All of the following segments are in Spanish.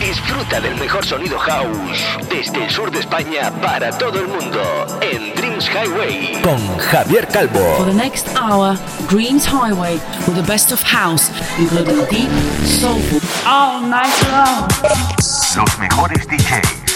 Disfruta del mejor sonido house desde el sur de España para todo el mundo en Dreams Highway con Javier Calvo. For the next hour, Dreams Highway with the best of house, including deep, soulful, all night long. Los mejores DJs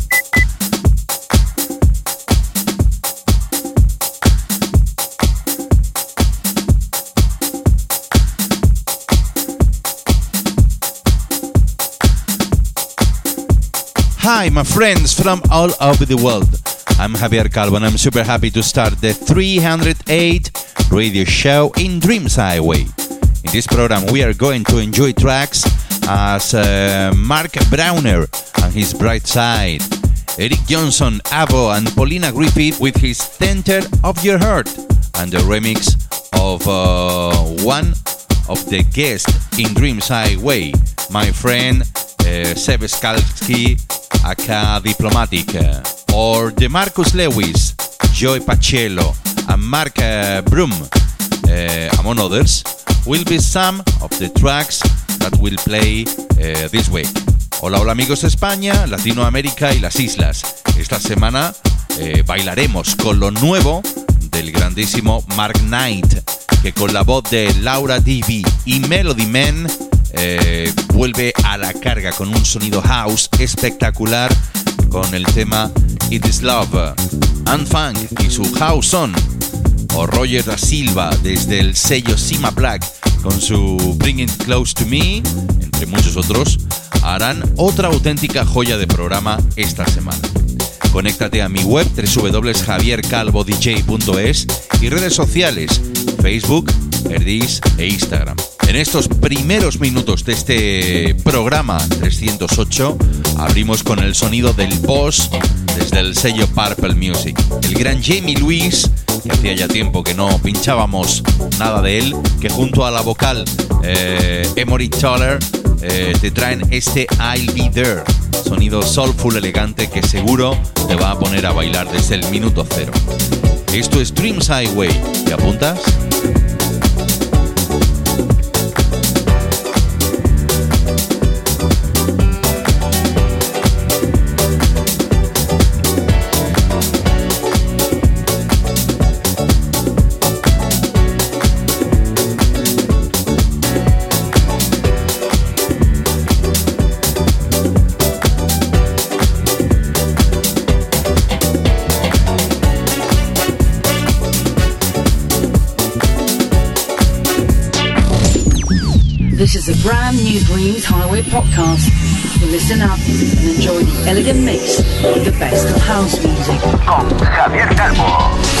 Hi, my friends from all over the world. I'm Javier Calvo and I'm super happy to start the 308 radio show in Dreams Highway. In this program, we are going to enjoy tracks as uh, Mark Browner and his Bright Side, Eric Johnson, Avo, and Paulina Griffith with his Center of Your Heart, and the remix of uh, one of the guests in Dreams Highway, my friend uh, Seb Skalski, aka Diplomatic, or the Marcus Lewis, Joy Pacello, and Mark uh, Brum, uh, among others, will be some of the tracks that will play uh, this week. Hola, hola amigos de España, Latinoamérica y las islas. Esta semana eh, bailaremos con lo nuevo del grandísimo Mark Knight, que con la voz de Laura Divi y Melody Man eh, vuelve a la carga con un sonido house espectacular con el tema It Is Love, and y su House On, o Roger da Silva desde el sello Sima Black con su Bring It Close to Me, entre muchos otros, harán otra auténtica joya de programa esta semana. Conéctate a mi web www.javiercalvodj.es y redes sociales Facebook, Erdis e Instagram. En estos primeros minutos de este programa 308 abrimos con el sonido del boss desde el sello Purple Music. El gran Jamie Lewis, que hacía ya tiempo que no pinchábamos nada de él, que junto a la vocal eh, Emory Toller eh, te traen este I'll Be There, sonido soulful elegante que seguro te va a poner a bailar desde el minuto cero. Esto es Dreams Highway, ¿te apuntas? This is a brand new Dreams Highway podcast. So listen up and enjoy the elegant mix with the best of house music. Con Javier Calvo.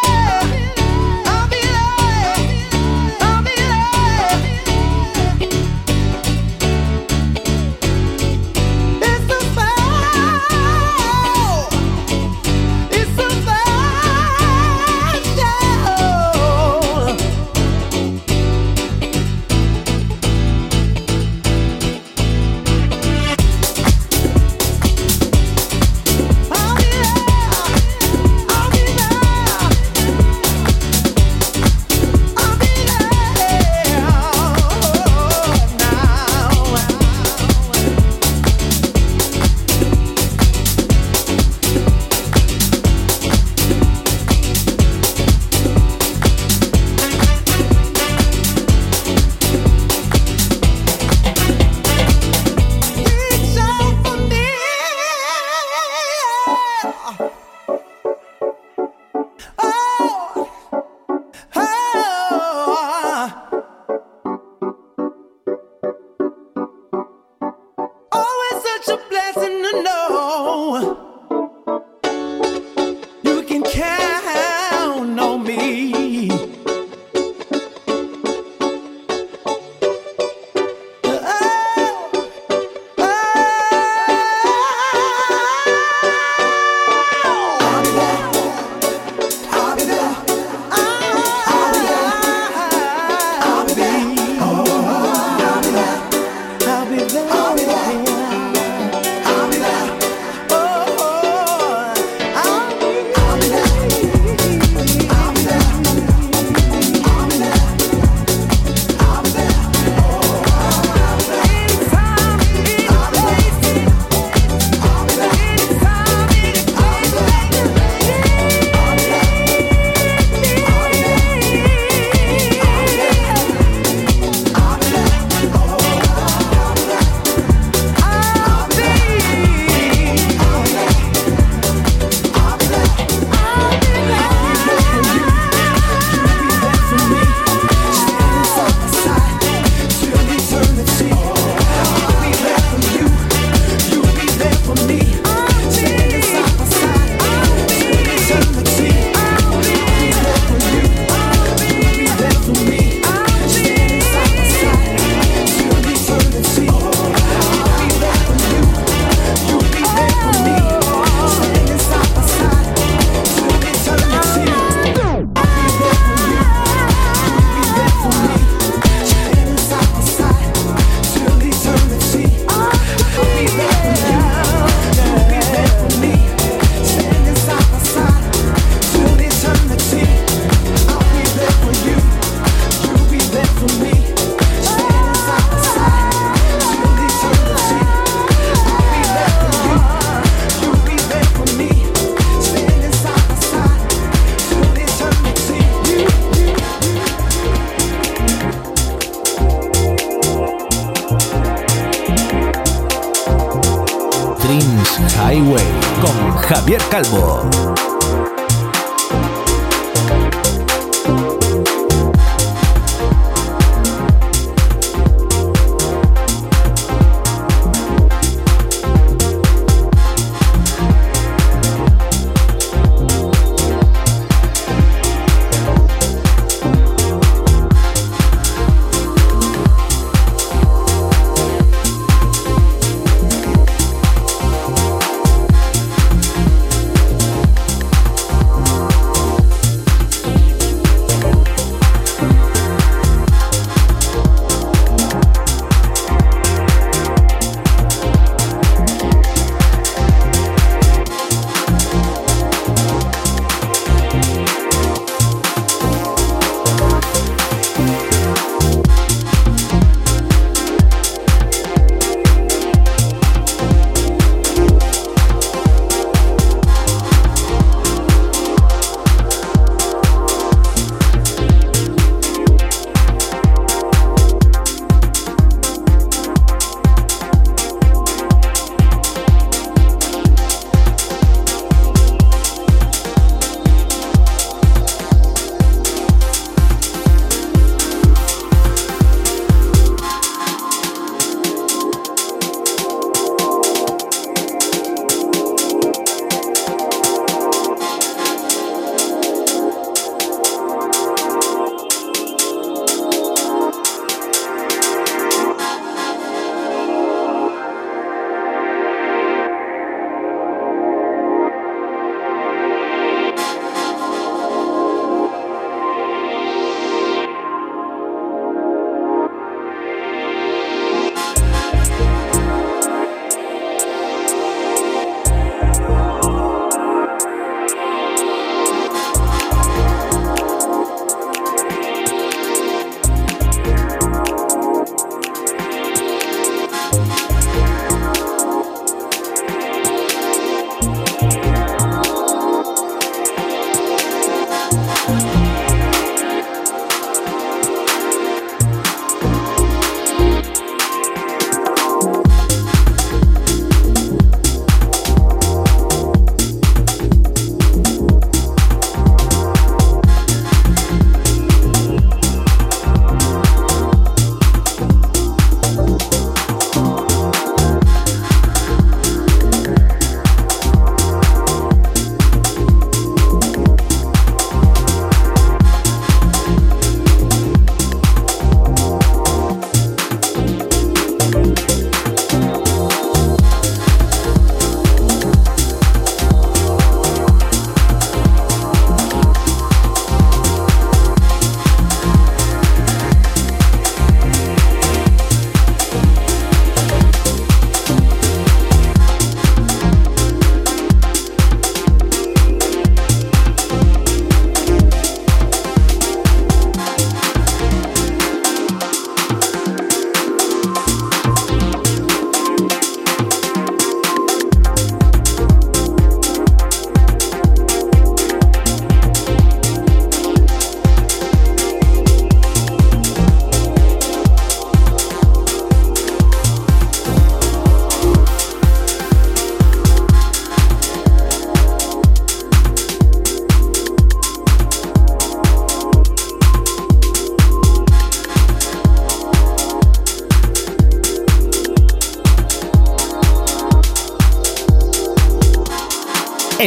Javier Calvo.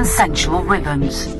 and sensual rhythms.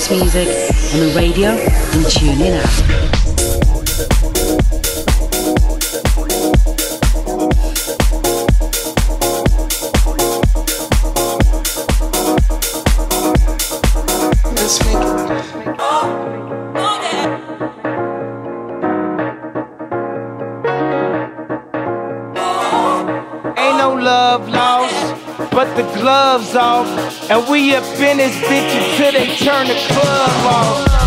House music on the radio and TuneIn app. gloves off. And we up in this bitch until they turn the club off.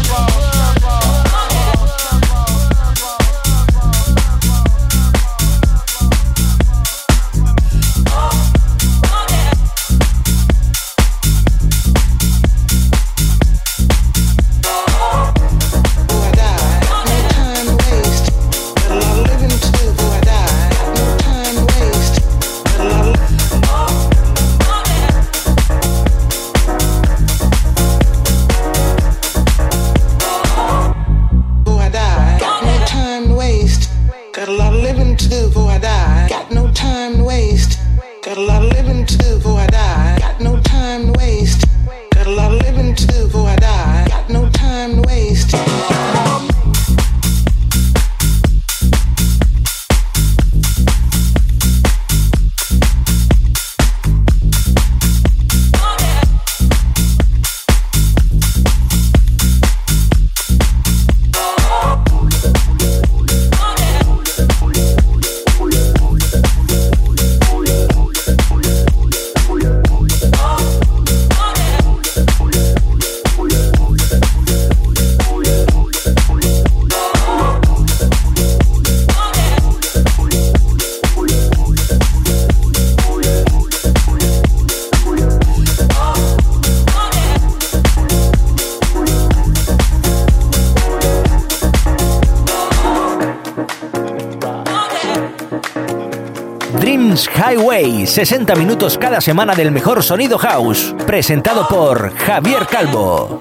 60 minutos cada semana del mejor sonido house, presentado por Javier Calvo.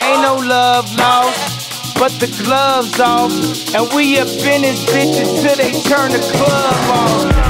Ain't no love lost, but the gloves off, and we up in this bitch until they turn the club off.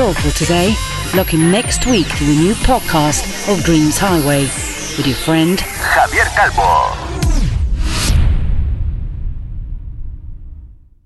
For today. Look in next week to the new podcast of Dreams Highway with your friend Javier Calvo.